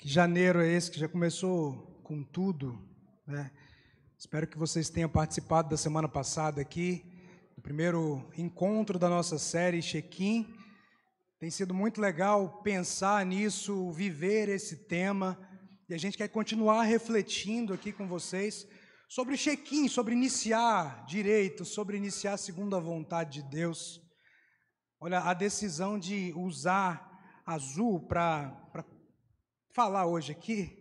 Que janeiro é esse que já começou com tudo, né? Espero que vocês tenham participado da semana passada aqui, do primeiro encontro da nossa série Check-in. Tem sido muito legal pensar nisso, viver esse tema, e a gente quer continuar refletindo aqui com vocês sobre check-in, sobre iniciar direito, sobre iniciar segundo a vontade de Deus. Olha, a decisão de usar azul para falar hoje aqui,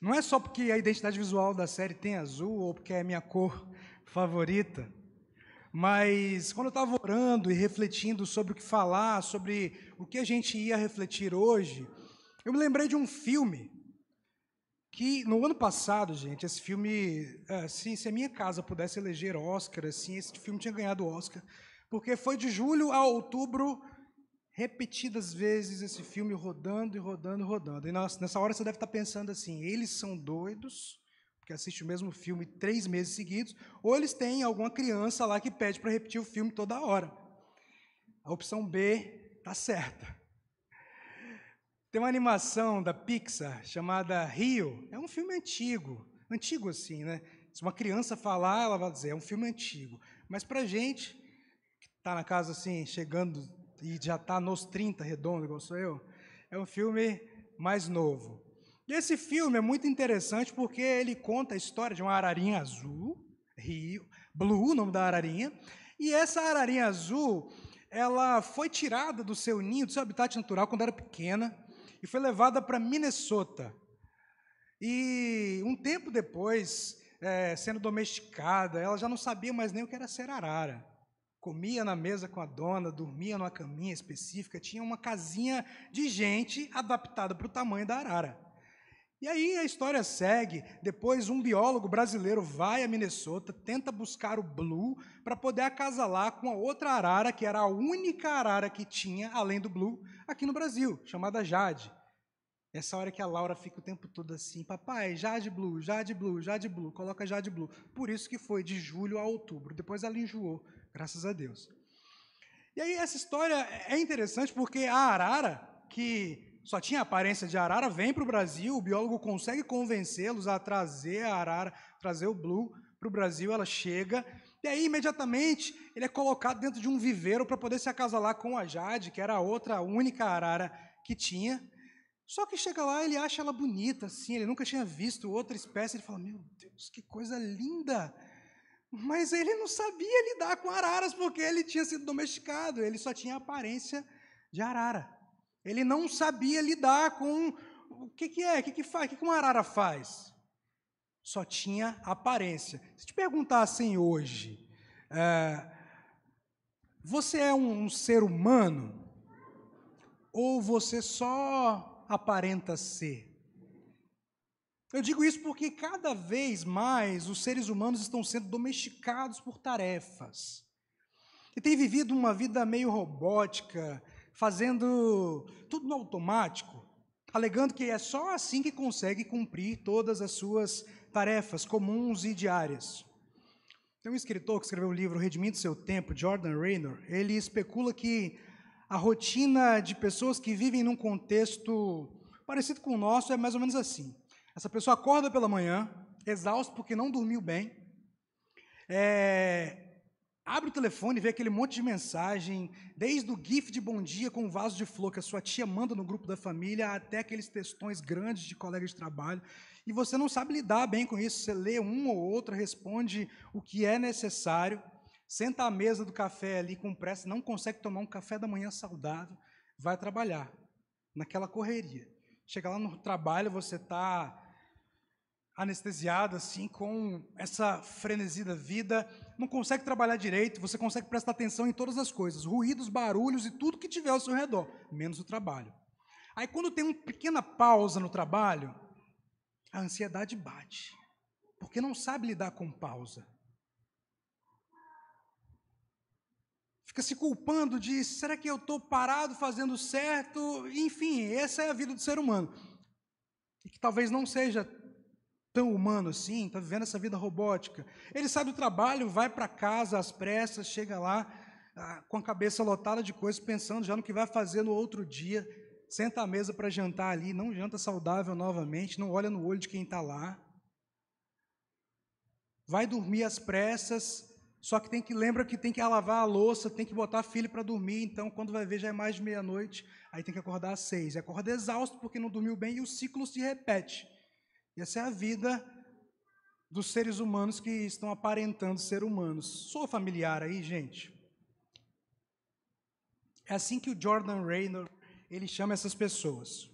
não é só porque a identidade visual da série tem azul ou porque é a minha cor favorita, mas quando eu estava orando e refletindo sobre o que falar, sobre o que a gente ia refletir hoje, eu me lembrei de um filme que no ano passado, gente, esse filme, assim, se a minha casa pudesse eleger Oscar, assim, esse filme tinha ganhado Oscar, porque foi de julho a outubro, repetidas vezes esse filme rodando e rodando e rodando. E nessa hora você deve estar pensando assim: eles são doidos, porque assiste o mesmo filme três meses seguidos, ou eles têm alguma criança lá que pede para repetir o filme toda hora. A opção B está certa. Tem uma animação da Pixar chamada Rio. É um filme antigo, antigo assim, né? Se uma criança falar, ela vai dizer, é um filme antigo. Mas para gente, que está na casa assim, chegando e já está nos 30 redondo, igual sou eu, é um filme mais novo. E esse filme é muito interessante porque ele conta a história de uma ararinha azul, Rio, Blue, o nome da ararinha, e essa ararinha azul, ela foi tirada do seu ninho, do seu habitat natural quando era pequena, e foi levada para Minnesota. E um tempo depois, é, sendo domesticada, ela já não sabia mais nem o que era ser arara. Comia na mesa com a dona, dormia numa caminha específica, tinha uma casinha de gente adaptada para o tamanho da arara. E aí a história segue. Depois, um biólogo brasileiro vai a Minnesota, tenta buscar o Blue para poder acasalar com a outra arara, que era a única arara que tinha, além do Blue, aqui no Brasil, chamada Jade. Essa hora que a Laura fica o tempo todo assim, papai, Jade Blue, Jade Blue, Jade Blue, coloca Jade Blue. Por isso que foi de julho a outubro. Depois ela enjoou, graças a Deus. E aí essa história é interessante porque a arara, que só tinha aparência de arara, vem para o Brasil, o biólogo consegue convencê-los a trazer a arara, trazer o blue para o Brasil, ela chega, e aí imediatamente ele é colocado dentro de um viveiro para poder se acasalar com a Jade, que era a outra, a única arara que tinha. Só que chega lá, ele acha ela bonita, assim, ele nunca tinha visto outra espécie, ele fala, meu Deus, que coisa linda! Mas ele não sabia lidar com araras, porque ele tinha sido domesticado, ele só tinha aparência de arara. Ele não sabia lidar com o que, que é, o que, que faz, o que, que uma arara faz. Só tinha aparência. Se te perguntassem hoje, é, você é um, um ser humano ou você só aparenta ser? Eu digo isso porque cada vez mais os seres humanos estão sendo domesticados por tarefas. E têm vivido uma vida meio robótica, fazendo tudo no automático, alegando que é só assim que consegue cumprir todas as suas tarefas comuns e diárias. Tem um escritor que escreveu o livro Redimindo Seu Tempo, Jordan Raynor, ele especula que a rotina de pessoas que vivem num contexto parecido com o nosso é mais ou menos assim. Essa pessoa acorda pela manhã, exausto porque não dormiu bem, é, Abre o telefone e vê aquele monte de mensagem, desde o GIF de bom dia com um vaso de flor que a sua tia manda no grupo da família, até aqueles textões grandes de colegas de trabalho, e você não sabe lidar bem com isso. Você lê um ou outro, responde o que é necessário, senta à mesa do café ali com pressa, não consegue tomar um café da manhã saudável, vai trabalhar, naquela correria. Chega lá no trabalho, você está anestesiado assim com essa frenesi da vida, não consegue trabalhar direito, você consegue prestar atenção em todas as coisas, ruídos, barulhos e tudo que tiver ao seu redor, menos o trabalho. Aí quando tem uma pequena pausa no trabalho, a ansiedade bate, porque não sabe lidar com pausa. Fica se culpando de será que eu estou parado fazendo certo? Enfim, essa é a vida do ser humano. E que talvez não seja tão humano assim, está vivendo essa vida robótica. Ele sai do trabalho, vai para casa às pressas, chega lá ah, com a cabeça lotada de coisas, pensando já no que vai fazer no outro dia. senta à mesa para jantar ali, não janta saudável novamente, não olha no olho de quem está lá. Vai dormir às pressas, só que tem que lembra que tem que lavar a louça, tem que botar filho para dormir, então quando vai ver já é mais de meia-noite, aí tem que acordar às seis. Acorda exausto porque não dormiu bem e o ciclo se repete. E essa é a vida dos seres humanos que estão aparentando ser humanos. Sou familiar aí, gente? É assim que o Jordan Raynor ele chama essas pessoas.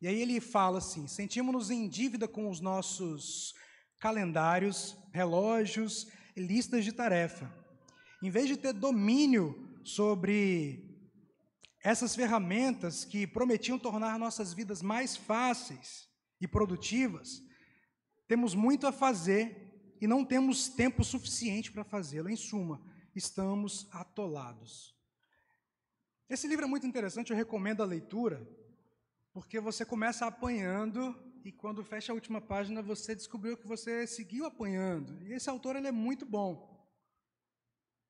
E aí ele fala assim: sentimos-nos em dívida com os nossos calendários, relógios listas de tarefa. Em vez de ter domínio sobre essas ferramentas que prometiam tornar nossas vidas mais fáceis e produtivas, temos muito a fazer e não temos tempo suficiente para fazê-lo. Em suma, estamos atolados. Esse livro é muito interessante, eu recomendo a leitura, porque você começa apanhando e quando fecha a última página você descobriu que você seguiu apanhando. E esse autor ele é muito bom.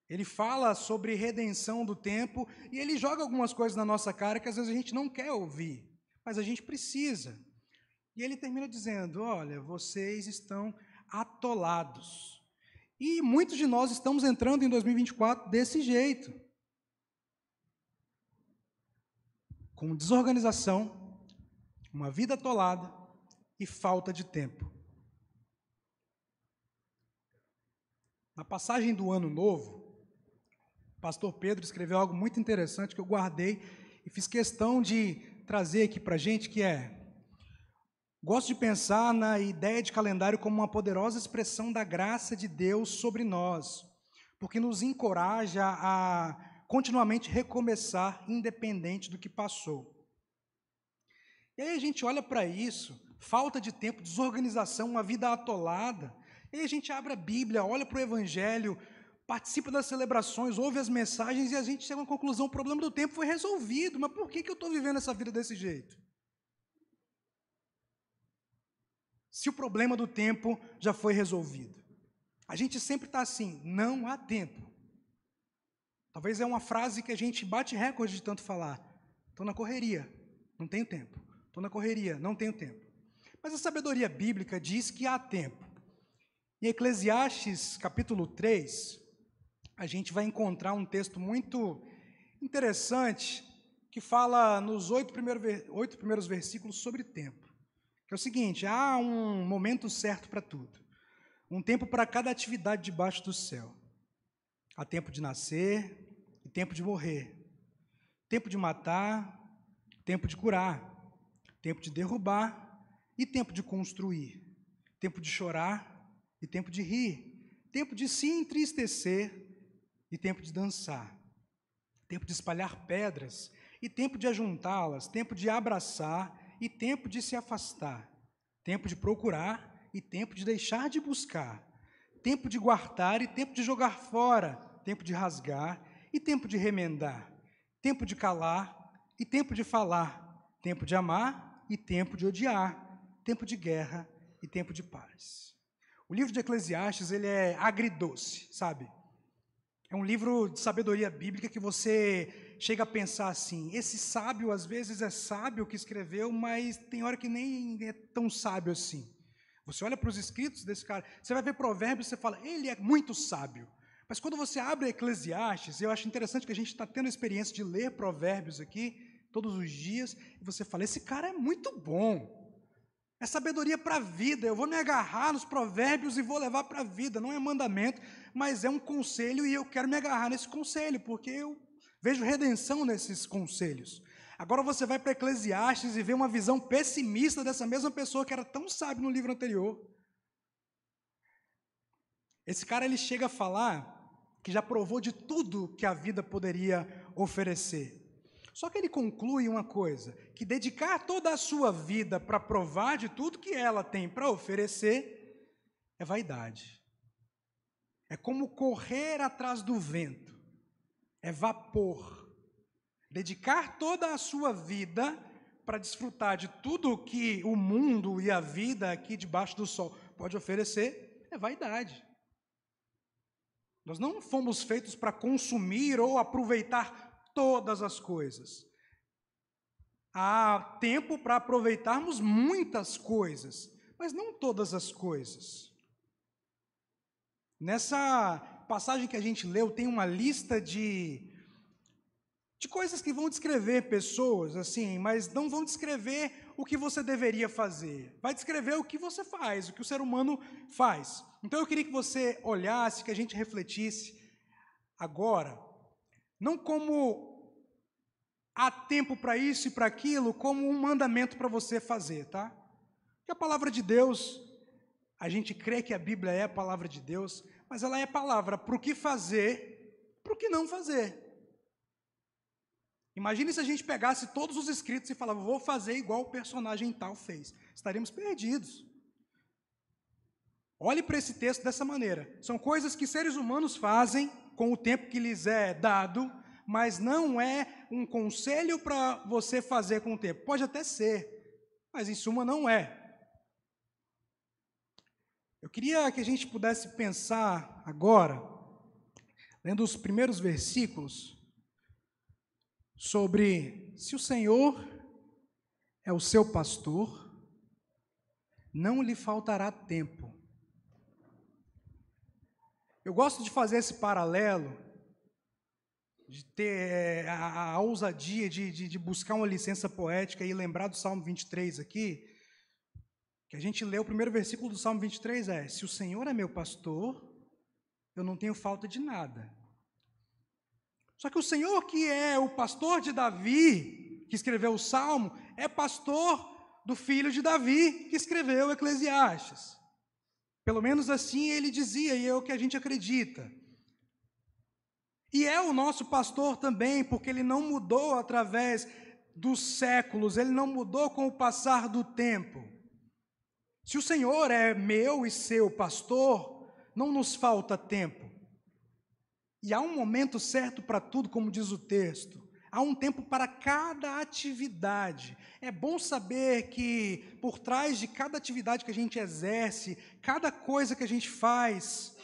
Ele fala sobre redenção do tempo e ele joga algumas coisas na nossa cara que às vezes a gente não quer ouvir, mas a gente precisa. E ele termina dizendo: Olha, vocês estão atolados. E muitos de nós estamos entrando em 2024 desse jeito. com desorganização, uma vida atolada e falta de tempo. Na passagem do Ano Novo, o pastor Pedro escreveu algo muito interessante que eu guardei e fiz questão de trazer aqui para a gente, que é Gosto de pensar na ideia de calendário como uma poderosa expressão da graça de Deus sobre nós, porque nos encoraja a continuamente recomeçar, independente do que passou. E aí a gente olha para isso, falta de tempo, desorganização, uma vida atolada. E aí a gente abre a Bíblia, olha para o Evangelho, participa das celebrações, ouve as mensagens e a gente chega à conclusão: o problema do tempo foi resolvido, mas por que, que eu estou vivendo essa vida desse jeito? Se o problema do tempo já foi resolvido. A gente sempre está assim: não há tempo. Talvez é uma frase que a gente bate recorde de tanto falar. Estou na correria, não tenho tempo. Estou na correria, não tenho tempo. Mas a sabedoria bíblica diz que há tempo. Em Eclesiastes capítulo 3, a gente vai encontrar um texto muito interessante que fala nos oito primeiros, versículos sobre tempo. É o seguinte: há um momento certo para tudo, um tempo para cada atividade debaixo do céu. Há tempo de nascer, e tempo de morrer, tempo de matar, tempo de curar, tempo de derrubar e tempo de construir, tempo de chorar e tempo de rir, tempo de se entristecer e tempo de dançar, tempo de espalhar pedras e tempo de ajuntá-las, tempo de abraçar e tempo de se afastar, tempo de procurar e tempo de deixar de buscar, tempo de guardar e tempo de jogar fora, tempo de rasgar e tempo de remendar, tempo de calar e tempo de falar, tempo de amar e tempo de odiar, tempo de guerra e tempo de paz. O livro de Eclesiastes, ele é agridoce, sabe? É um livro de sabedoria bíblica que você chega a pensar assim: esse sábio às vezes é sábio que escreveu, mas tem hora que nem é tão sábio assim. Você olha para os escritos desse cara, você vai ver provérbios e você fala, ele é muito sábio. Mas quando você abre Eclesiastes, eu acho interessante que a gente está tendo a experiência de ler provérbios aqui todos os dias, e você fala: esse cara é muito bom. É sabedoria para a vida. Eu vou me agarrar nos provérbios e vou levar para a vida. Não é mandamento, mas é um conselho e eu quero me agarrar nesse conselho, porque eu vejo redenção nesses conselhos. Agora você vai para Eclesiastes e vê uma visão pessimista dessa mesma pessoa que era tão sábio no livro anterior. Esse cara ele chega a falar que já provou de tudo que a vida poderia oferecer. Só que ele conclui uma coisa: que dedicar toda a sua vida para provar de tudo que ela tem para oferecer é vaidade. É como correr atrás do vento, é vapor. Dedicar toda a sua vida para desfrutar de tudo que o mundo e a vida aqui debaixo do sol pode oferecer é vaidade. Nós não fomos feitos para consumir ou aproveitar todas as coisas. Há tempo para aproveitarmos muitas coisas, mas não todas as coisas. Nessa passagem que a gente leu, tem uma lista de, de coisas que vão descrever pessoas, assim, mas não vão descrever o que você deveria fazer. Vai descrever o que você faz, o que o ser humano faz. Então eu queria que você olhasse, que a gente refletisse agora, não como há tempo para isso e para aquilo como um mandamento para você fazer, tá? Porque a palavra de Deus, a gente crê que a Bíblia é a palavra de Deus, mas ela é palavra para o que fazer, para o que não fazer. Imagine se a gente pegasse todos os escritos e falava, vou fazer igual o personagem tal fez. Estaríamos perdidos. Olhe para esse texto dessa maneira. São coisas que seres humanos fazem com o tempo que lhes é dado, mas não é um conselho para você fazer com o tempo. Pode até ser, mas em suma não é. Eu queria que a gente pudesse pensar agora, lendo os primeiros versículos, sobre se o Senhor é o seu pastor, não lhe faltará tempo. Eu gosto de fazer esse paralelo de ter é, a, a ousadia de, de, de, buscar uma licença poética e lembrar do Salmo 23 aqui, que a gente lê o primeiro versículo do Salmo 23 é: Se o Senhor é meu pastor, eu não tenho falta de nada. Só que o Senhor, que é o pastor de Davi, que escreveu o Salmo, é pastor do filho de Davi, que escreveu Eclesiastes. Pelo menos assim ele dizia, e é o que a gente acredita. E é o nosso pastor também, porque ele não mudou através dos séculos, ele não mudou com o passar do tempo. Se o Senhor é meu e seu pastor, não nos falta tempo. E há um momento certo para tudo, como diz o texto. Há um tempo para cada atividade. É bom saber que por trás de cada atividade que a gente exerce, cada coisa que a gente faz,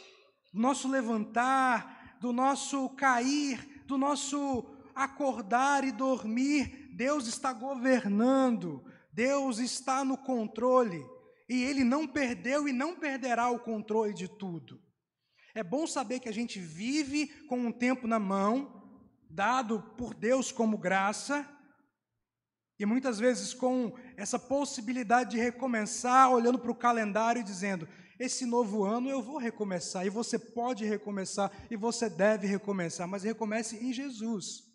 nosso levantar, do nosso cair, do nosso acordar e dormir, Deus está governando, Deus está no controle, e Ele não perdeu e não perderá o controle de tudo. É bom saber que a gente vive com um tempo na mão, dado por Deus como graça, e muitas vezes com essa possibilidade de recomeçar, olhando para o calendário e dizendo: esse novo ano eu vou recomeçar, e você pode recomeçar, e você deve recomeçar, mas recomece em Jesus.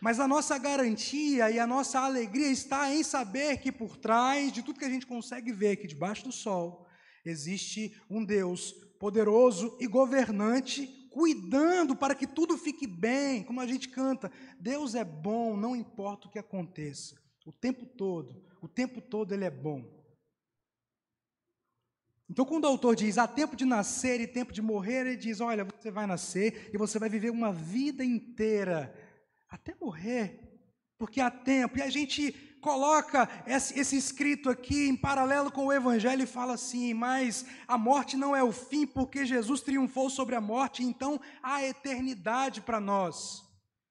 Mas a nossa garantia e a nossa alegria está em saber que por trás de tudo que a gente consegue ver aqui debaixo do sol, existe um Deus poderoso e governante, cuidando para que tudo fique bem, como a gente canta. Deus é bom, não importa o que aconteça, o tempo todo, o tempo todo Ele é bom. Então, quando o autor diz há tempo de nascer e tempo de morrer, ele diz: olha, você vai nascer e você vai viver uma vida inteira até morrer, porque há tempo. E a gente coloca esse, escrito aqui em paralelo com o Evangelho e fala assim: mas a morte não é o fim, porque Jesus triunfou sobre a morte, então há eternidade para nós.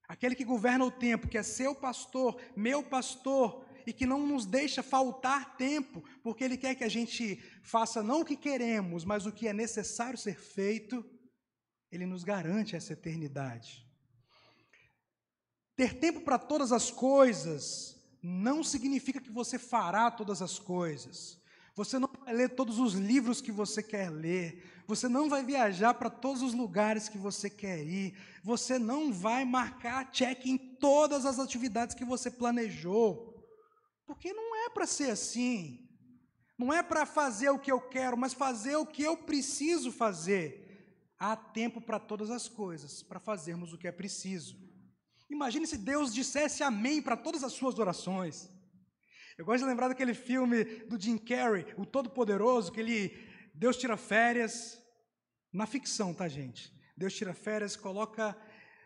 Aquele que governa o tempo, que é seu pastor, meu pastor, e que não nos deixa faltar tempo, porque Ele quer que a gente faça não o que queremos, mas o que é necessário ser feito, Ele nos garante essa eternidade. Ter tempo para todas as coisas não significa que você fará todas as coisas. Você não vai ler todos os livros que você quer ler. Você não vai viajar para todos os lugares que você quer ir. Você não vai marcar check em todas as atividades que você planejou. Porque não é para ser assim. Não é para fazer o que eu quero, mas fazer o que eu preciso fazer. Há tempo para todas as coisas, para fazermos o que é preciso. Imagine se Deus dissesse amém para todas as suas orações. Eu gosto de lembrar daquele filme do Jim Carrey, O Todo-Poderoso, que ele, Deus tira férias, na ficção, tá, gente? Deus tira férias, coloca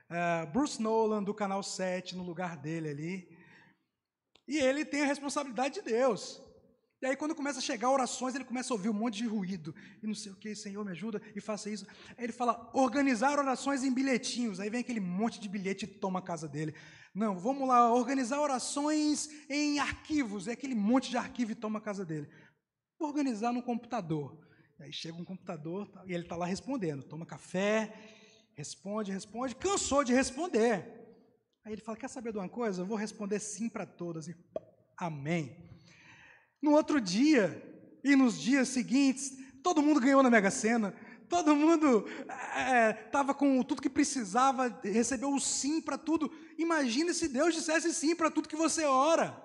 uh, Bruce Nolan do Canal 7 no lugar dele ali, e ele tem a responsabilidade de Deus. E aí, quando começa a chegar orações, ele começa a ouvir um monte de ruído. E não sei o que, Senhor, me ajuda e faça isso. Aí ele fala, organizar orações em bilhetinhos. Aí vem aquele monte de bilhete e toma a casa dele. Não, vamos lá, organizar orações em arquivos. É aquele monte de arquivo e toma a casa dele. Organizar no computador. Aí chega um computador e ele está lá respondendo. Toma café, responde, responde. Cansou de responder. Aí ele fala: Quer saber de uma coisa? Eu vou responder sim para todas. E amém. No outro dia e nos dias seguintes, todo mundo ganhou na Mega Sena, todo mundo estava é, com tudo que precisava, recebeu o sim para tudo. Imagine se Deus dissesse sim para tudo que você ora,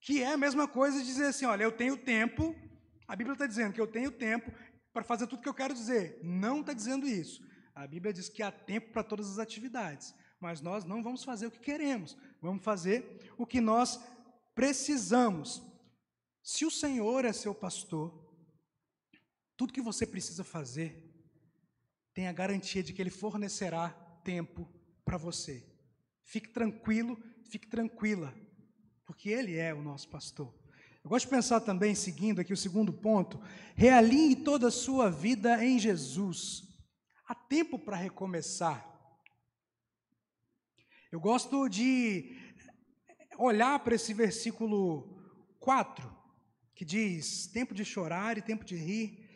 que é a mesma coisa de dizer assim: olha, eu tenho tempo, a Bíblia está dizendo que eu tenho tempo para fazer tudo que eu quero dizer. Não está dizendo isso. A Bíblia diz que há tempo para todas as atividades, mas nós não vamos fazer o que queremos, vamos fazer o que nós precisamos. Se o Senhor é seu pastor, tudo que você precisa fazer, tem a garantia de que Ele fornecerá tempo para você. Fique tranquilo, fique tranquila, porque Ele é o nosso pastor. Eu gosto de pensar também, seguindo aqui o segundo ponto, realinhe toda a sua vida em Jesus. Há tempo para recomeçar. Eu gosto de olhar para esse versículo 4 que diz: tempo de chorar e tempo de rir,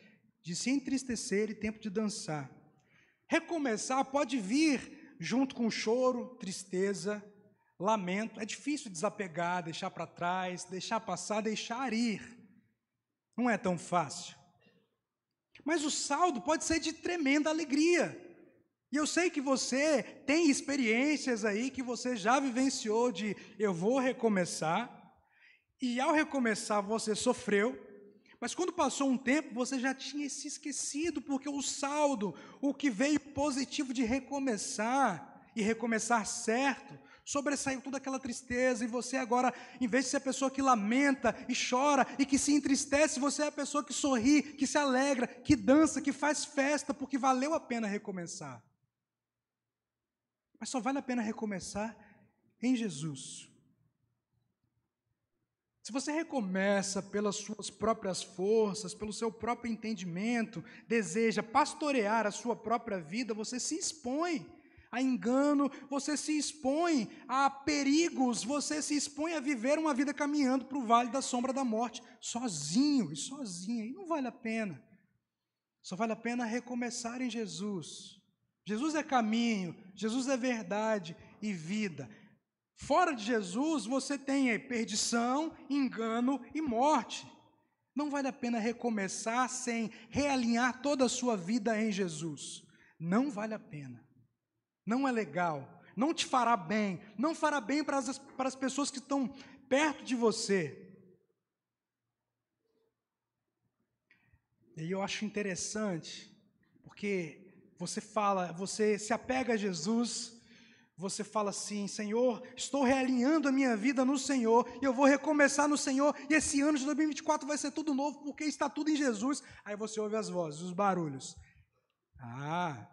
de se entristecer e tempo de dançar. Recomeçar pode vir junto com choro, tristeza, lamento. É difícil desapegar, deixar para trás, deixar passar, deixar ir. Não é tão fácil. Mas o saldo pode ser de tremenda alegria. E eu sei que você tem experiências aí que você já vivenciou de eu vou recomeçar, e ao recomeçar, você sofreu, mas quando passou um tempo, você já tinha se esquecido, porque o saldo, o que veio positivo de recomeçar, e recomeçar certo, sobressaiu toda aquela tristeza, e você agora, em vez de ser a pessoa que lamenta e chora e que se entristece, você é a pessoa que sorri, que se alegra, que dança, que faz festa, porque valeu a pena recomeçar. Mas só vale a pena recomeçar em Jesus. Se você recomeça pelas suas próprias forças, pelo seu próprio entendimento, deseja pastorear a sua própria vida, você se expõe a engano, você se expõe a perigos, você se expõe a viver uma vida caminhando para o vale da sombra da morte, sozinho e sozinha, e não vale a pena. Só vale a pena recomeçar em Jesus. Jesus é caminho, Jesus é verdade e vida. Fora de Jesus, você tem perdição, engano e morte. Não vale a pena recomeçar sem realinhar toda a sua vida em Jesus. Não vale a pena. Não é legal. Não te fará bem. Não fará bem para as, para as pessoas que estão perto de você. E eu acho interessante, porque você fala, você se apega a Jesus você fala assim: Senhor, estou realinhando a minha vida no Senhor, eu vou recomeçar no Senhor, e esse ano de 2024 vai ser tudo novo, porque está tudo em Jesus. Aí você ouve as vozes, os barulhos. Ah,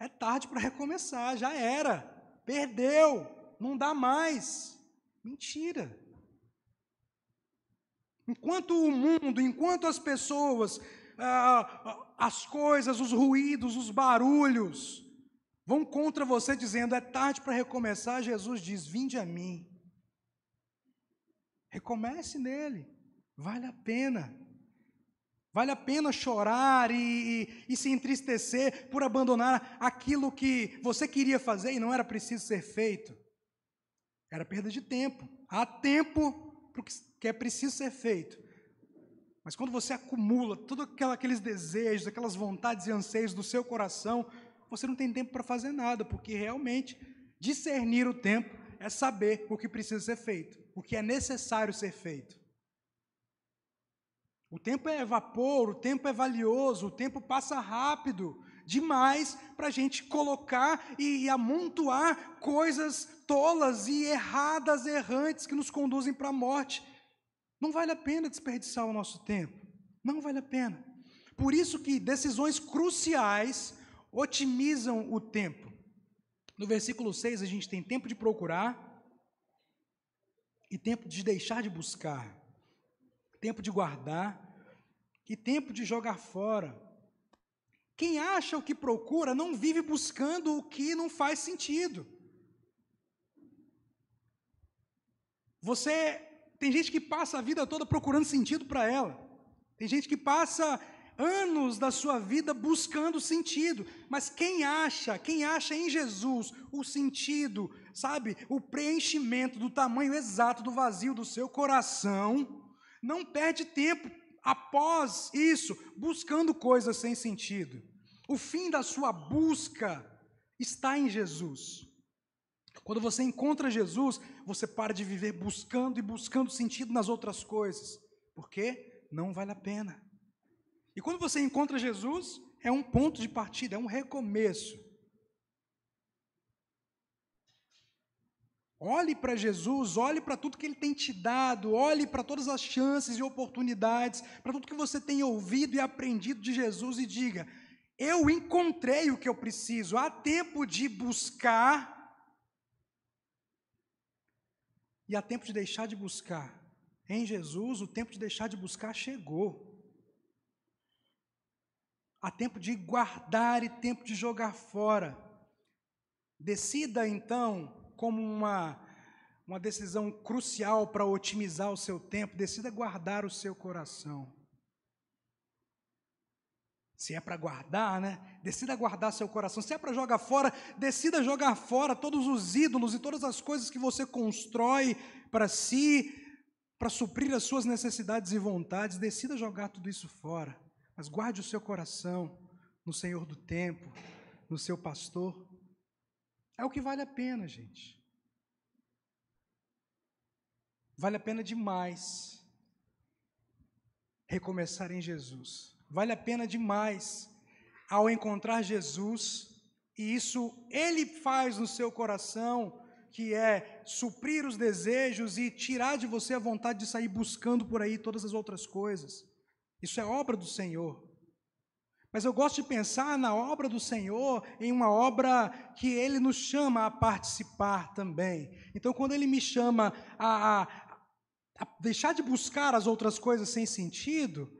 é tarde para recomeçar, já era, perdeu, não dá mais. Mentira. Enquanto o mundo, enquanto as pessoas, ah, as coisas, os ruídos, os barulhos, vão contra você dizendo é tarde para recomeçar, Jesus diz: Vinde a mim. Recomece nele, vale a pena. Vale a pena chorar e, e, e, se entristecer por abandonar aquilo que você queria fazer e não era preciso ser feito. Era perda de tempo. Há tempo para o que é preciso ser feito. Mas quando você acumula todos aqueles desejos, aquelas vontades e anseios do seu coração você não tem tempo para fazer nada, porque realmente discernir o tempo é saber o que precisa ser feito, o que é necessário ser feito. O tempo é vapor, o tempo é valioso, o tempo passa rápido demais para a gente colocar e, e amontoar coisas tolas e erradas, errantes que nos conduzem para a morte. Não vale a pena desperdiçar o nosso tempo. Não vale a pena. Por isso que decisões cruciais otimizam o tempo. No versículo 6, a gente tem tempo de procurar e tempo de deixar de buscar. tempo de guardar e tempo de jogar fora. Quem acha o que procura não vive buscando o que não faz sentido. Você tem gente que passa a vida toda procurando sentido para ela. Tem gente que passa anos da sua vida buscando sentido, mas quem acha, quem acha em Jesus o sentido, sabe, o preenchimento do tamanho exato do vazio do seu coração, não perde tempo após isso buscando coisas sem sentido. O fim da sua busca está em Jesus. Quando você encontra Jesus, você para de viver buscando e buscando sentido nas outras coisas, porque não vale a pena. E quando você encontra Jesus, é um ponto de partida, é um recomeço. Olhe para Jesus, olhe para tudo que Ele tem te dado, olhe para todas as chances e oportunidades, para tudo que você tem ouvido e aprendido de Jesus e diga: Eu encontrei o que eu preciso, há tempo de buscar e há tempo de deixar de buscar. Em Jesus, o tempo de deixar de buscar chegou. Há tempo de guardar e tempo de jogar fora. Decida então como uma, uma decisão crucial para otimizar o seu tempo, decida guardar o seu coração. Se é para guardar, né? Decida guardar seu coração. Se é para jogar fora, decida jogar fora todos os ídolos e todas as coisas que você constrói para si, para suprir as suas necessidades e vontades. Decida jogar tudo isso fora. Mas guarde o seu coração no Senhor do tempo, no seu pastor. É o que vale a pena, gente. Vale a pena demais recomeçar em Jesus. Vale a pena demais ao encontrar Jesus, e isso ele faz no seu coração, que é suprir os desejos e tirar de você a vontade de sair buscando por aí todas as outras coisas. Isso é obra do Senhor. Mas eu gosto de pensar na obra do Senhor em uma obra que Ele nos chama a participar também. Então, quando Ele me chama a, a, a deixar de buscar as outras coisas sem sentido,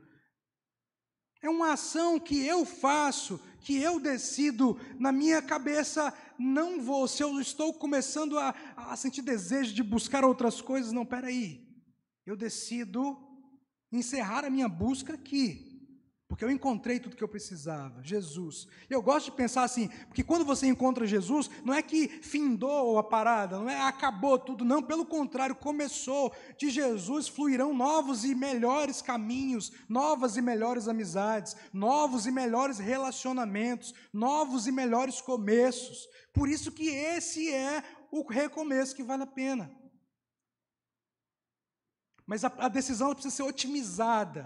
é uma ação que eu faço, que eu decido na minha cabeça, não vou. Se eu estou começando a, a sentir desejo de buscar outras coisas, não, peraí. Eu decido encerrar a minha busca aqui. Porque eu encontrei tudo que eu precisava, Jesus. Eu gosto de pensar assim, porque quando você encontra Jesus, não é que findou a parada, não é acabou tudo, não, pelo contrário, começou. De Jesus fluirão novos e melhores caminhos, novas e melhores amizades, novos e melhores relacionamentos, novos e melhores começos. Por isso que esse é o recomeço que vale a pena. Mas a, a decisão precisa ser otimizada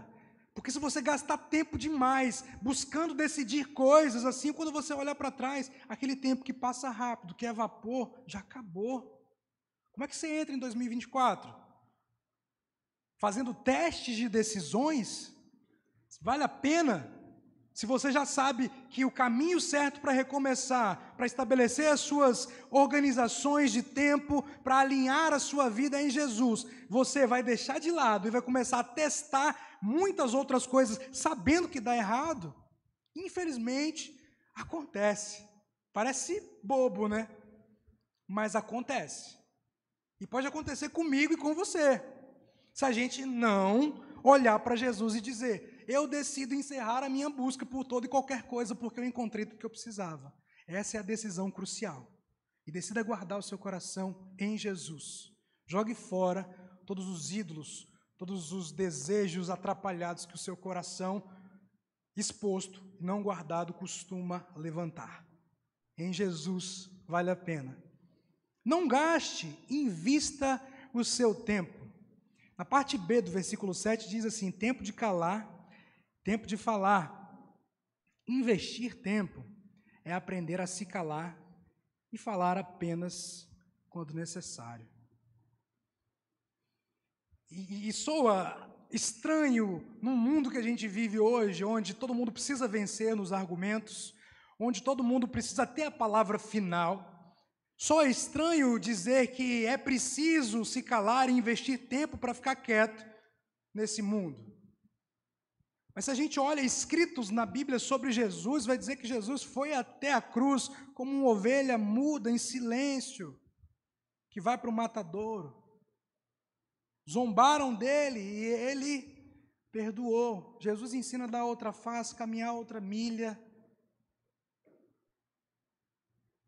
porque se você gastar tempo demais buscando decidir coisas assim, quando você olhar para trás, aquele tempo que passa rápido, que é vapor, já acabou. Como é que você entra em 2024? Fazendo testes de decisões? Vale a pena? Se você já sabe que o caminho certo para recomeçar, para estabelecer as suas organizações de tempo, para alinhar a sua vida é em Jesus, você vai deixar de lado e vai começar a testar muitas outras coisas, sabendo que dá errado, infelizmente, acontece. Parece bobo, né? Mas acontece. E pode acontecer comigo e com você. Se a gente não olhar para Jesus e dizer: Eu decido encerrar a minha busca por toda e qualquer coisa, porque eu encontrei tudo que eu precisava. Essa é a decisão crucial. E decida guardar o seu coração em Jesus. Jogue fora todos os ídolos, todos os desejos atrapalhados que o seu coração exposto, não guardado, costuma levantar. Em Jesus vale a pena. Não gaste, invista o seu tempo. Na parte B do versículo 7 diz assim: tempo de calar, tempo de falar. Investir tempo é aprender a se calar e falar apenas quando necessário. E, e soa estranho num mundo que a gente vive hoje, onde todo mundo precisa vencer nos argumentos, onde todo mundo precisa ter a palavra final. É estranho dizer que é preciso se calar e investir tempo para ficar quieto, nesse mundo. Mas se a gente olha escritos na Bíblia sobre Jesus, vai dizer que Jesus foi até a cruz como uma ovelha muda, em silêncio, que vai para o matadouro. Zombaram dele e ele perdoou. Jesus ensina a dar outra face, caminhar outra milha.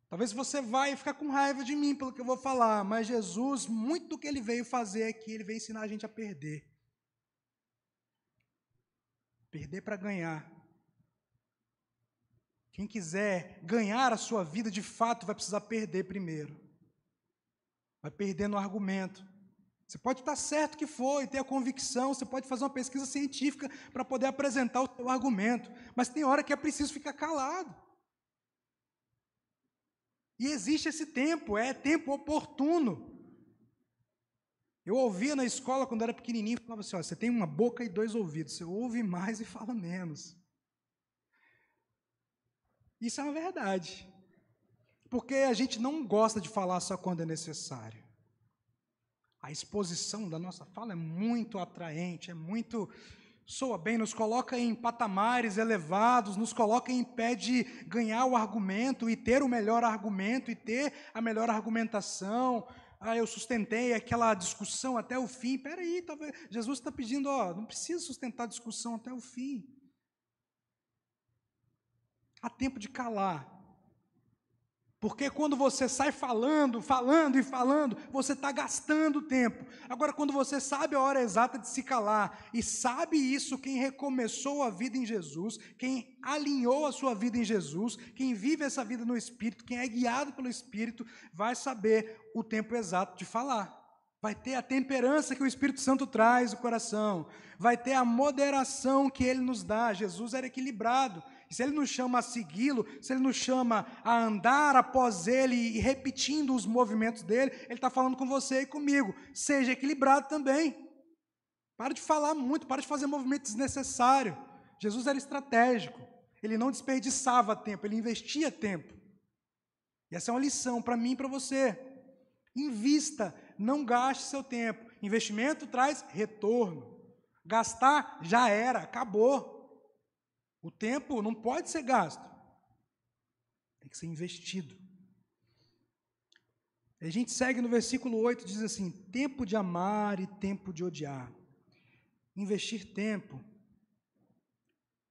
Talvez você vai ficar com raiva de mim pelo que eu vou falar, mas Jesus, muito do que ele veio fazer aqui, ele veio ensinar a gente a perder. Perder para ganhar. Quem quiser ganhar a sua vida de fato vai precisar perder primeiro. Vai perder no argumento. Você pode estar certo que foi, ter a convicção, você pode fazer uma pesquisa científica para poder apresentar o seu argumento, mas tem hora que é preciso ficar calado. E existe esse tempo, é tempo oportuno. Eu ouvia na escola quando era pequenininho, falava assim: ó, você tem uma boca e dois ouvidos, você ouve mais e fala menos. Isso é uma verdade. Porque a gente não gosta de falar só quando é necessário. A exposição da nossa fala é muito atraente, é muito soa bem, nos coloca em patamares elevados, nos coloca em pé de ganhar o argumento e ter o melhor argumento e ter a melhor argumentação. Ah, eu sustentei aquela discussão até o fim. Peraí, talvez Jesus está pedindo, ó, não precisa sustentar a discussão até o fim. Há tempo de calar. Porque quando você sai falando, falando e falando, você está gastando tempo. Agora, quando você sabe a hora exata de se calar, e sabe isso quem recomeçou a vida em Jesus, quem alinhou a sua vida em Jesus, quem vive essa vida no Espírito, quem é guiado pelo Espírito, vai saber o tempo exato de falar. Vai ter a temperança que o Espírito Santo traz no coração, vai ter a moderação que ele nos dá. Jesus era equilibrado. E se ele nos chama a segui-lo, se ele nos chama a andar após ele e repetindo os movimentos dele, ele está falando com você e comigo. Seja equilibrado também. Para de falar muito, para de fazer movimento desnecessário. Jesus era estratégico. Ele não desperdiçava tempo, ele investia tempo. E essa é uma lição para mim e para você. Invista, não gaste seu tempo. Investimento traz retorno. Gastar já era, acabou. O tempo não pode ser gasto, tem que ser investido. A gente segue no versículo 8, diz assim: tempo de amar e tempo de odiar. Investir tempo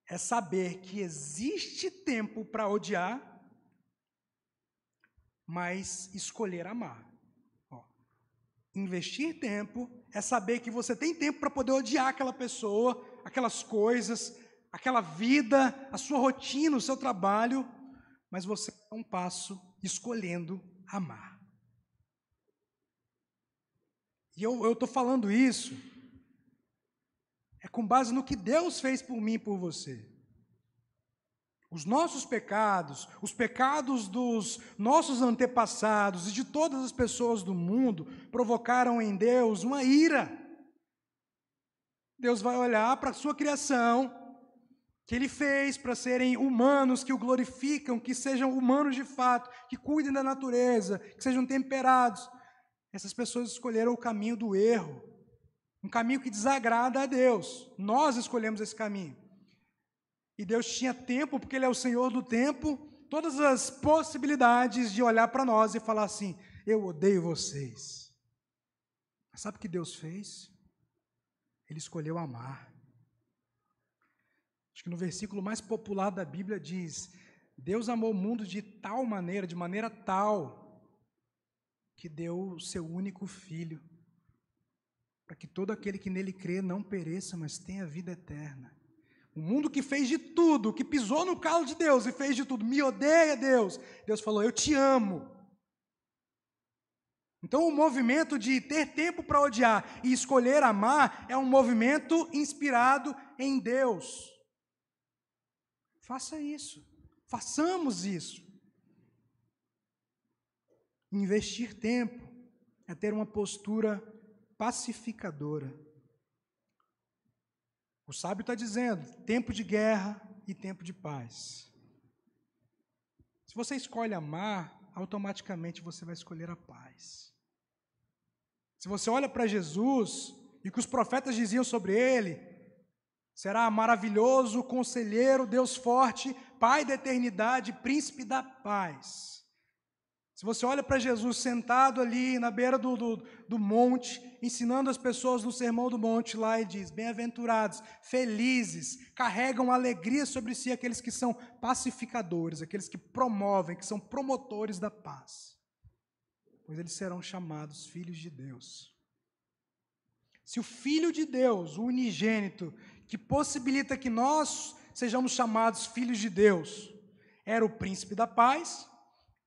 é saber que existe tempo para odiar, mas escolher amar. Ó, investir tempo é saber que você tem tempo para poder odiar aquela pessoa, aquelas coisas, aquela vida, a sua rotina, o seu trabalho, mas você dá um passo escolhendo amar. E eu estou falando isso, é com base no que Deus fez por mim e por você. Os nossos pecados, os pecados dos nossos antepassados e de todas as pessoas do mundo provocaram em Deus uma ira. Deus vai olhar para a sua criação que ele fez para serem humanos que o glorificam, que sejam humanos de fato, que cuidem da natureza, que sejam temperados. Essas pessoas escolheram o caminho do erro, um caminho que desagrada a Deus. Nós escolhemos esse caminho. E Deus tinha tempo, porque Ele é o Senhor do tempo, todas as possibilidades de olhar para nós e falar assim: Eu odeio vocês. Mas sabe o que Deus fez? Ele escolheu amar. Acho que no versículo mais popular da Bíblia diz: Deus amou o mundo de tal maneira, de maneira tal, que deu o seu único filho, para que todo aquele que nele crê não pereça, mas tenha vida eterna. O mundo que fez de tudo, que pisou no calo de Deus e fez de tudo, me odeia, Deus. Deus falou: Eu te amo. Então, o movimento de ter tempo para odiar e escolher amar é um movimento inspirado em Deus. Faça isso. Façamos isso. Investir tempo é ter uma postura pacificadora. O sábio está dizendo: tempo de guerra e tempo de paz. Se você escolhe amar, automaticamente você vai escolher a paz. Se você olha para Jesus e que os profetas diziam sobre ele, será maravilhoso, conselheiro, Deus forte, Pai da eternidade, príncipe da paz. Se você olha para Jesus sentado ali na beira do, do, do, monte, ensinando as pessoas no sermão do monte lá e diz: Bem-aventurados, felizes, carregam alegria sobre si aqueles que são pacificadores, aqueles que promovem, que são promotores da paz, pois eles serão chamados filhos de Deus. Se o Filho de Deus, o unigênito, que possibilita que nós sejamos chamados filhos de Deus, era o príncipe da paz,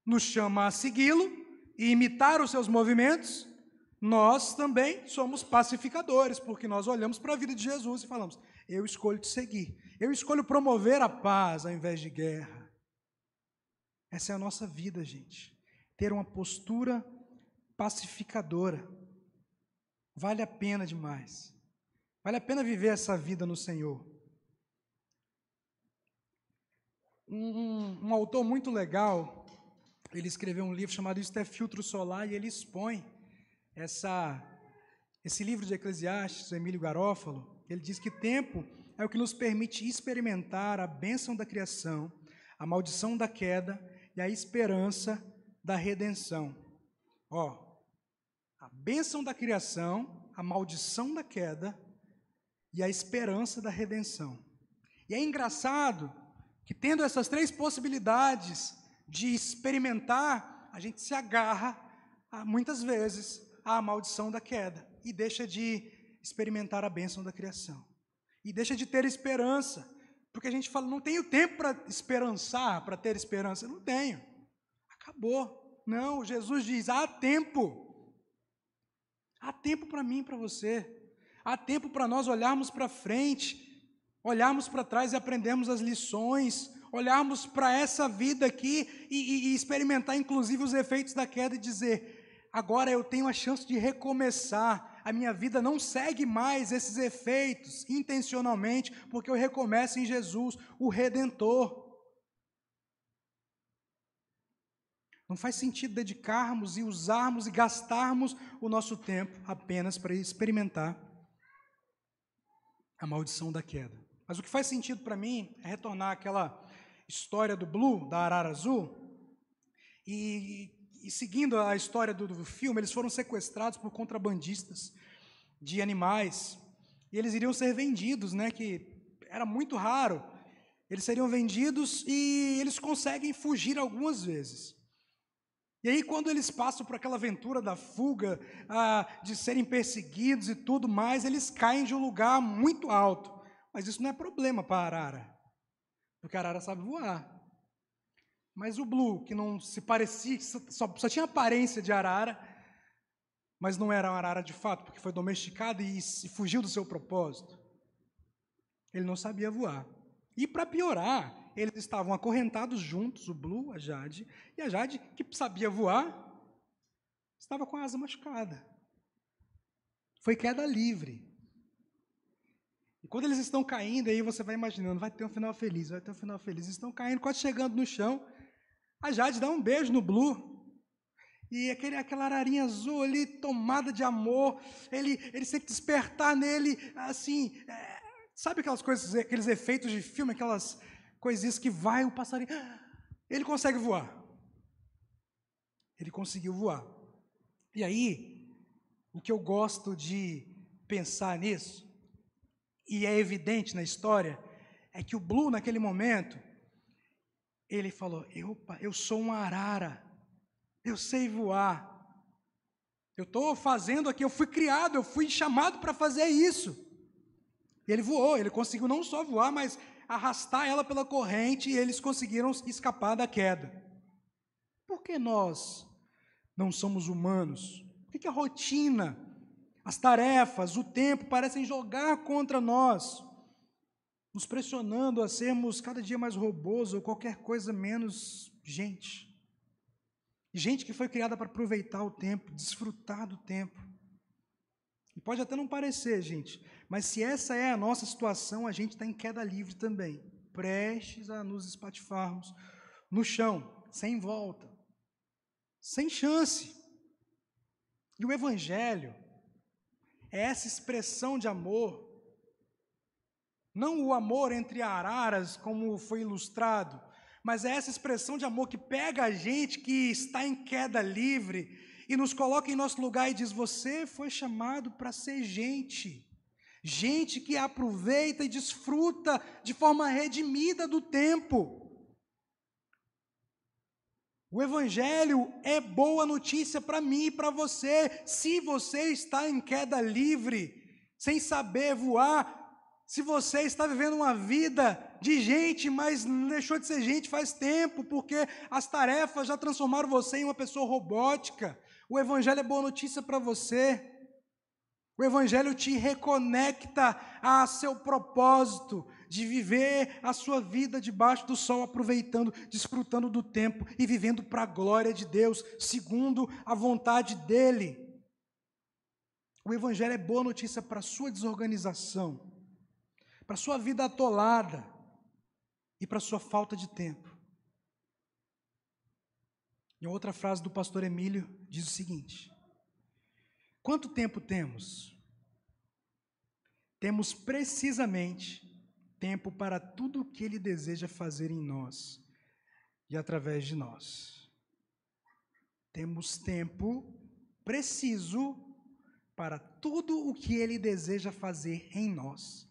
nos chama a segui-lo e imitar os seus movimentos, nós também somos pacificadores, porque nós olhamos para a vida de Jesus e falamos: eu escolho te seguir, eu escolho promover a paz ao invés de guerra. Essa é a nossa vida, gente. Ter uma postura pacificadora. Vale a pena demais. Vale a pena viver essa vida no Senhor. Um, um, autor muito legal, ele escreveu um livro chamado Isto é Filtro Solar e ele expõe essa, esse livro de Eclesiastes, Emílio Garófalo. Ele diz que tempo é o que nos permite experimentar a bênção da criação, a maldição da queda e a esperança da redenção. Ó, a bênção da criação, a maldição da queda e a esperança da redenção. E é engraçado que, tendo essas três possibilidades, de experimentar, a gente se agarra, a, muitas vezes, à maldição da queda e deixa de experimentar a bênção da criação. E deixa de ter esperança, porque a gente fala, não tenho tempo para esperançar, para ter esperança. Não tenho. Acabou. Não, Jesus diz: há tempo. Há tempo para mim para você. Há tempo para nós olharmos para frente, olharmos para trás e aprendermos as lições, olharmos para essa vida aqui e, e, experimentar, inclusive, os efeitos da queda e dizer: agora eu tenho a chance de recomeçar, a minha vida não segue mais esses efeitos intencionalmente, porque eu recomeço em Jesus, o Redentor. Não faz sentido dedicarmos e usarmos e gastarmos o nosso tempo apenas para experimentar a maldição da queda. Mas o que faz sentido para mim é retornar àquela história do Blue, da Arara Azul, e, e seguindo a história do, do filme, eles foram sequestrados por contrabandistas de animais, e eles iriam ser vendidos, né, que era muito raro. Eles seriam vendidos e eles conseguem fugir algumas vezes. E aí, quando eles passam por aquela aventura da fuga, ah, de serem perseguidos e tudo mais, eles caem de um lugar muito alto. Mas isso não é problema para a arara. Porque a arara sabe voar. Mas o Blue, que não se parecia, só, só tinha aparência de arara, mas não era uma arara de fato, porque foi domesticado e, e fugiu do seu propósito. Ele não sabia voar. E para piorar, eles estavam acorrentados juntos, o Blue, a Jade, e a Jade, que sabia voar, estava com a asa machucada. Foi queda livre. E quando eles estão caindo, aí você vai imaginando, vai ter um final feliz, vai ter um final feliz. Eles estão caindo, quase chegando no chão. A Jade dá um beijo no Blue. E aquele, aquela ararinha azul ali, tomada de amor, ele, ele sente despertar nele, assim, é, sabe aquelas coisas, aqueles efeitos de filme, aquelas coisinhas que vai o passarinho. Ele consegue voar. Ele conseguiu voar. E aí, o que eu gosto de pensar nisso e é evidente na história, é que o Blue, naquele momento, ele falou: eu, eu sou uma arara, eu sei voar. Eu estou fazendo aqui, eu fui criado, eu fui chamado para fazer isso. E ele voou, ele conseguiu não só voar, mas arrastar ela pela corrente e eles conseguiram escapar da queda. Por que nós não somos humanos? Por que, que a rotina as tarefas, o tempo parecem jogar contra nós, nos pressionando a sermos cada dia mais robôs ou qualquer coisa menos gente. Gente que foi criada para aproveitar o tempo, desfrutar do tempo. E pode até não parecer, gente, mas se essa é a nossa situação, a gente está em queda livre também, prestes a nos espatifarmos no chão, sem volta, sem chance. E o Evangelho, é essa expressão de amor, não o amor entre araras, como foi ilustrado, mas é essa expressão de amor que pega a gente que está em queda livre e nos coloca em nosso lugar e diz: Você foi chamado para ser gente. Gente que aproveita e desfruta de forma redimida do tempo. O Evangelho é boa notícia para mim e para você. Se você está em queda livre, sem saber voar, se você está vivendo uma vida de gente, mas deixou de ser gente faz tempo, porque as tarefas já transformaram você em uma pessoa robótica, o Evangelho é boa notícia para você. O Evangelho te reconecta a seu propósito de viver a sua vida debaixo do sol, aproveitando, desfrutando do tempo e vivendo para a glória de Deus, segundo a vontade dEle. O Evangelho é boa notícia para a sua desorganização, para a sua vida atolada e para a sua falta de tempo. Em outra frase do pastor Emílio, diz o seguinte: Quanto tempo temos? Temos precisamente tempo para tudo o que Ele deseja fazer em nós e através de nós. Temos tempo preciso para tudo o que Ele deseja fazer em nós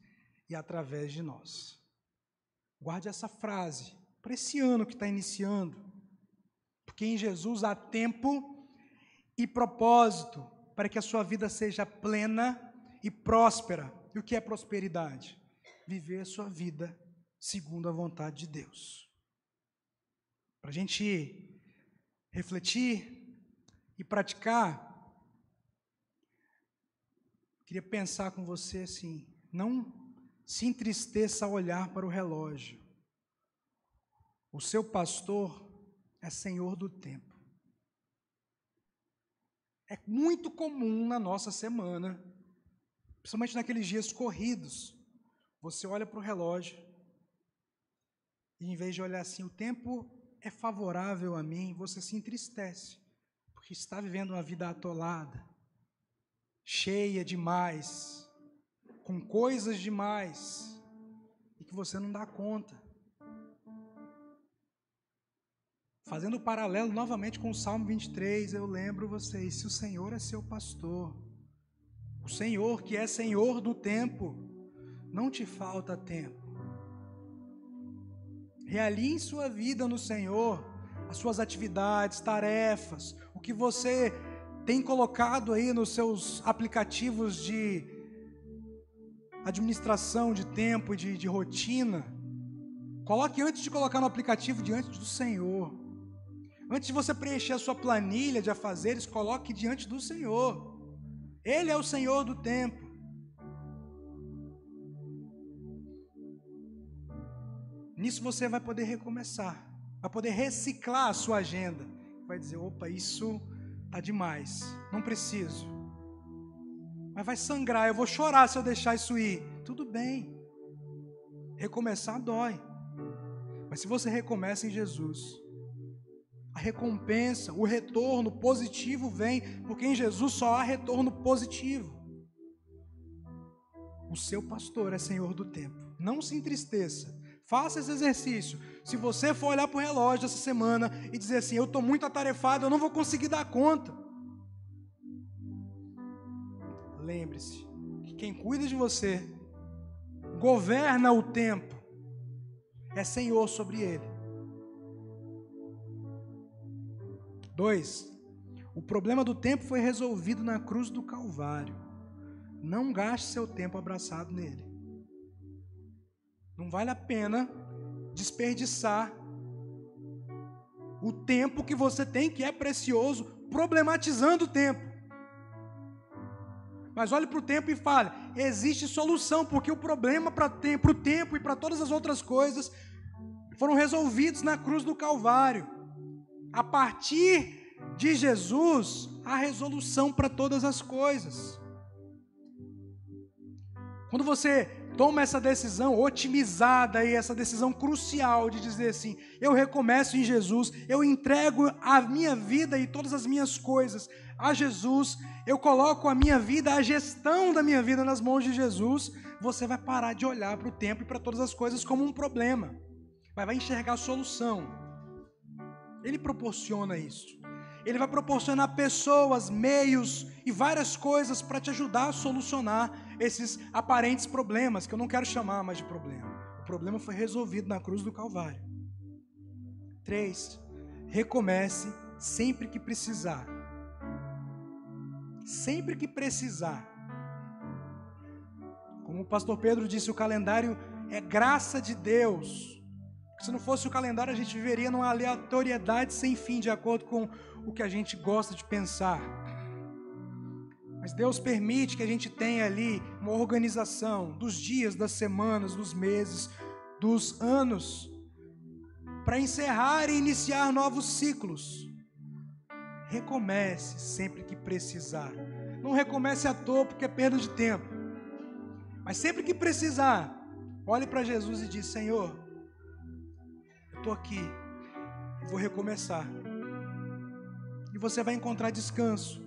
e através de nós. Guarde essa frase para esse ano que está iniciando, porque em Jesus há tempo e propósito para que a sua vida seja plena e próspera. E o que é prosperidade? Viver a sua vida segundo a vontade de Deus. Para a gente refletir e praticar, queria pensar com você assim: não se entristeça ao olhar para o relógio. O seu pastor é senhor do tempo. É muito comum na nossa semana, principalmente naqueles dias corridos, você olha para o relógio e, em vez de olhar assim, o tempo é favorável a mim, você se entristece, porque está vivendo uma vida atolada, cheia demais, com coisas demais, e que você não dá conta. Fazendo paralelo novamente com o Salmo 23, eu lembro vocês: se o Senhor é seu pastor, o Senhor que é Senhor do tempo, não te falta tempo. Realinhe sua vida no Senhor, as suas atividades, tarefas, o que você tem colocado aí nos seus aplicativos de administração de tempo, de, de rotina. Coloque antes de colocar no aplicativo diante do Senhor. Antes de você preencher a sua planilha de afazeres, coloque diante do Senhor. Ele é o Senhor do tempo. Nisso você vai poder recomeçar, vai poder reciclar a sua agenda. Vai dizer: opa, isso tá demais, não preciso. Mas vai sangrar, eu vou chorar se eu deixar isso ir. Tudo bem. Recomeçar dói. Mas se você recomeça em Jesus, a recompensa, o retorno positivo vem, porque em Jesus só há retorno positivo. O seu pastor é senhor do tempo. Não se entristeça. Faça esse exercício. Se você for olhar para o relógio essa semana e dizer assim: Eu estou muito atarefado, eu não vou conseguir dar conta. Lembre-se que quem cuida de você, governa o tempo, é Senhor sobre ele. Dois, o problema do tempo foi resolvido na cruz do Calvário. Não gaste seu tempo abraçado nele. Não vale a pena desperdiçar o tempo que você tem, que é precioso, problematizando o tempo. Mas olhe para o tempo e fale: existe solução, porque o problema para o tempo e para todas as outras coisas foram resolvidos na cruz do Calvário. A partir de Jesus, há resolução para todas as coisas. Quando você toma essa decisão otimizada e essa decisão crucial de dizer assim: eu recomeço em Jesus, eu entrego a minha vida e todas as minhas coisas a Jesus, eu coloco a minha vida, a gestão da minha vida nas mãos de Jesus, você vai parar de olhar para o tempo e para todas as coisas como um problema, mas vai enxergar a solução. Ele proporciona isso. Ele vai proporcionar pessoas, meios e várias coisas para te ajudar a solucionar esses aparentes problemas, que eu não quero chamar mais de problema. O problema foi resolvido na cruz do Calvário. Três, recomece sempre que precisar. Sempre que precisar. Como o pastor Pedro disse, o calendário é graça de Deus. Se não fosse o calendário, a gente viveria numa aleatoriedade sem fim, de acordo com o que a gente gosta de pensar. Mas Deus permite que a gente tenha ali uma organização dos dias, das semanas, dos meses, dos anos, para encerrar e iniciar novos ciclos. Recomece sempre que precisar. Não recomece à toa porque é perda de tempo. Mas sempre que precisar, olhe para Jesus e diz: Senhor, estou aqui, vou recomeçar. E você vai encontrar descanso,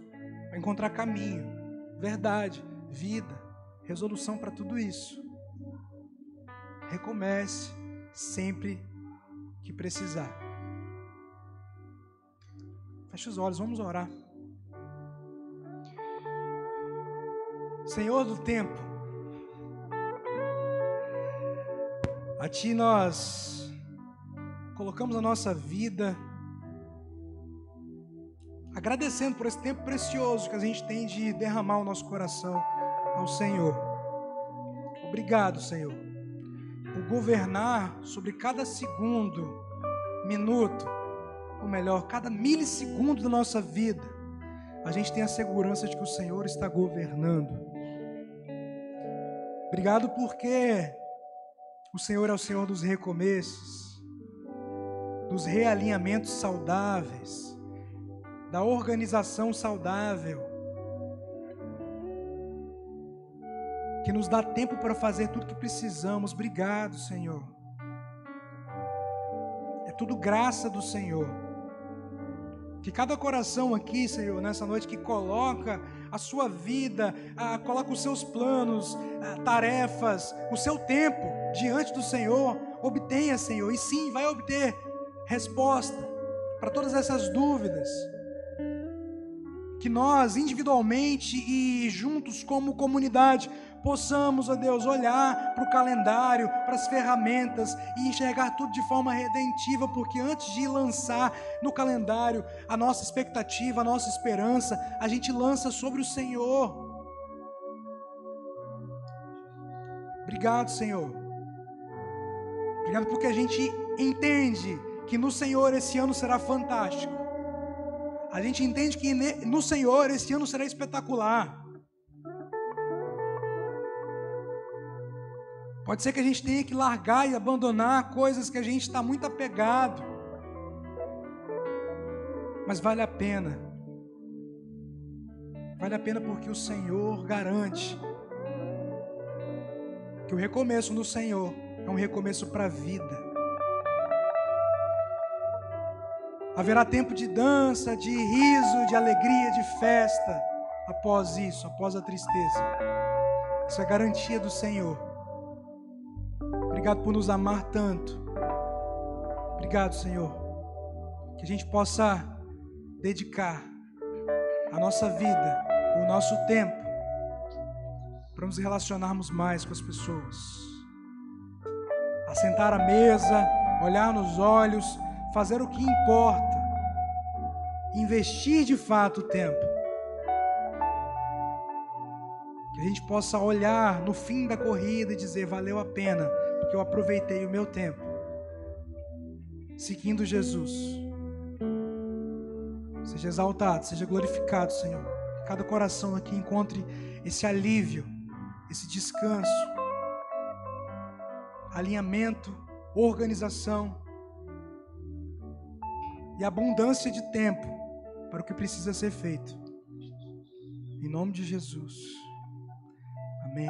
vai encontrar caminho, verdade, vida, resolução para tudo isso. Recomece sempre que precisar. Feche os olhos, vamos orar. Senhor do tempo, a Ti nós colocamos a nossa vida agradecendo por esse tempo precioso que a gente tem de derramar o nosso coração ao Senhor. Obrigado, Senhor, por governar sobre cada segundo, minuto, ou melhor, cada milissegundo da nossa vida. A gente tem a segurança de que o Senhor está governando. Obrigado porque o Senhor é o Senhor dos recomeços, dos realinhamentos saudáveis da organização saudável, que nos dá tempo para fazer tudo que precisamos. Obrigado, Senhor. É tudo graça do Senhor. Que cada coração aqui, Senhor, nessa noite que coloca a sua vida, a, coloca os seus planos, a, tarefas, o seu tempo diante do Senhor, obtenha, Senhor, e sim, vai obter resposta para todas essas dúvidas que nós, individualmente e juntos como comunidade, possamos, ó Deus, olhar para o calendário, para as ferramentas e enxergar tudo de forma redentiva, porque antes de lançar no calendário a nossa expectativa, a nossa esperança, a gente lança sobre o Senhor. Obrigado, Senhor. Obrigado porque a gente entende que no Senhor esse ano será fantástico a gente entende que no Senhor esse ano será espetacular. Pode ser que a gente tenha que largar e abandonar coisas que a gente está muito apegado. Mas vale a pena. Vale a pena porque o Senhor garante que o recomeço no Senhor é um recomeço para a vida. Haverá tempo de dança, de riso, de alegria, de festa após isso, após a tristeza. Isso é garantia do Senhor. Obrigado por nos amar tanto. Obrigado, Senhor. Que a gente possa dedicar a nossa vida, o nosso tempo, para nos relacionarmos mais com as pessoas. Assentar à mesa, olhar nos olhos fazer o que importa, investir de fato o tempo. Que a gente possa olhar no fim da corrida e dizer: valeu a pena, porque eu aproveitei o meu tempo, seguindo Jesus. Seja exaltado, seja glorificado, Senhor. Que cada coração aqui encontre esse alívio, esse descanso, alinhamento, organização e abundância de tempo para o que precisa ser feito. Em nome de Jesus. Amém.